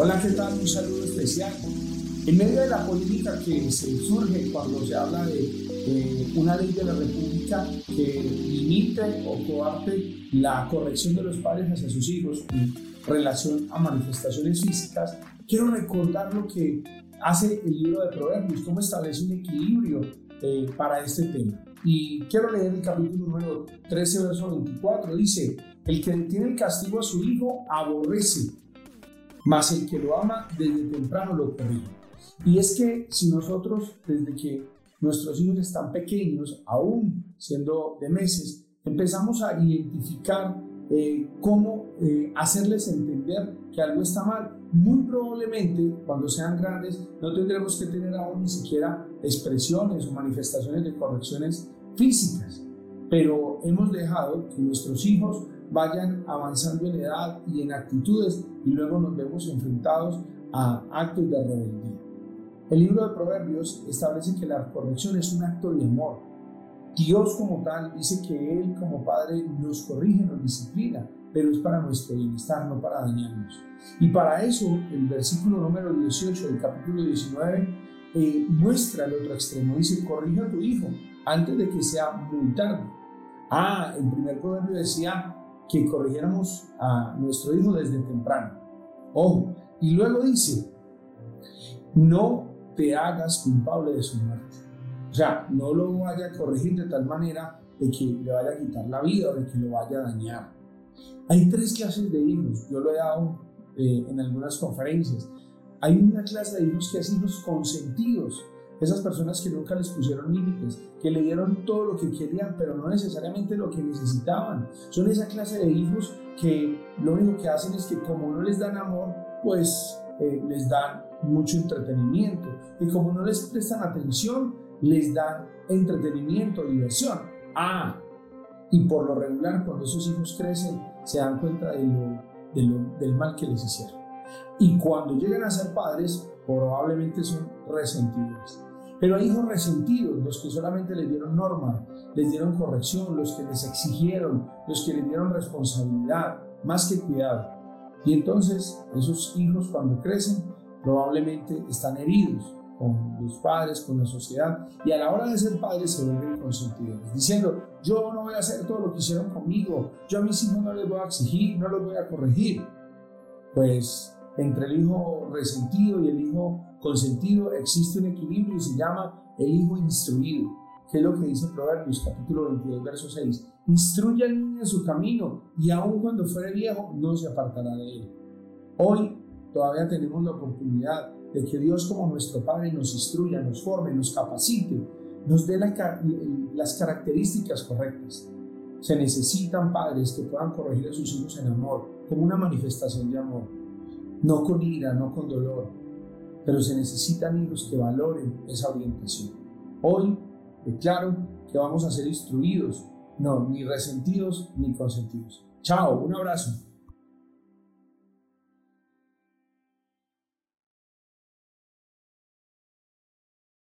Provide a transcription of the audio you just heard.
Hola, ¿qué tal? Un saludo especial. En medio de la política que se surge cuando se habla de una ley de la República que limite o coarte la corrección de los padres hacia sus hijos en relación a manifestaciones físicas, quiero recordar lo que hace el libro de Proverbios, cómo establece un equilibrio eh, para este tema. Y quiero leer el capítulo número 13, verso 24. Dice, el que tiene el castigo a su hijo aborrece, mas el que lo ama desde temprano lo corrige. Y es que si nosotros, desde que nuestros hijos están pequeños, aún siendo de meses, empezamos a identificar eh, cómo eh, hacerles entender que algo está mal, muy probablemente cuando sean grandes no tendremos que tener aún ni siquiera expresiones o manifestaciones de correcciones físicas, pero hemos dejado que nuestros hijos vayan avanzando en edad y en actitudes y luego nos vemos enfrentados a actos de rebeldía. El libro de Proverbios establece que la corrección es un acto de amor. Dios como tal dice que Él como Padre nos corrige, nos disciplina, pero es para nuestro bienestar, no para dañarnos. Y para eso el versículo número 18 del capítulo 19 eh, muestra el otro extremo. Dice, corrige a tu hijo antes de que sea muy tarde. Ah, el primer proverbio decía que corrigiéramos a nuestro hijo desde temprano. Ojo, y luego dice, no te hagas culpable de su muerte. O sea, no lo vaya a corregir de tal manera de que le vaya a quitar la vida o de que lo vaya a dañar. Hay tres clases de hijos, yo lo he dado eh, en algunas conferencias. Hay una clase de hijos que es hijos consentidos, esas personas que nunca les pusieron límites, que le dieron todo lo que querían, pero no necesariamente lo que necesitaban. Son esa clase de hijos que lo único que hacen es que como no les dan amor, pues eh, les dan mucho entretenimiento. Y como no les prestan atención, les dan entretenimiento, diversión. Ah, y por lo regular, cuando esos hijos crecen, se dan cuenta de lo, del mal que les hicieron. Y cuando llegan a ser padres, probablemente son resentidos. Pero hay hijos resentidos, los que solamente les dieron norma, les dieron corrección, los que les exigieron, los que les dieron responsabilidad, más que cuidado. Y entonces esos hijos cuando crecen probablemente están heridos con los padres, con la sociedad, y a la hora de ser padres se vuelven consentidores, diciendo, yo no voy a hacer todo lo que hicieron conmigo, yo a mis hijos no les voy a exigir, no los voy a corregir. Pues entre el hijo resentido y el hijo consentido existe un equilibrio y se llama el hijo instruido, que es lo que dice Proverbios capítulo 22, verso 6. Instruye al niño en su camino y aun cuando fuere viejo no se apartará de él. Hoy todavía tenemos la oportunidad de que Dios como nuestro Padre nos instruya, nos forme, nos capacite, nos dé las características correctas. Se necesitan padres que puedan corregir a sus hijos en amor, como una manifestación de amor, no con ira, no con dolor, pero se necesitan hijos que valoren esa orientación. Hoy declaro que vamos a ser instruidos, no, ni resentidos ni consentidos. Chao, un abrazo.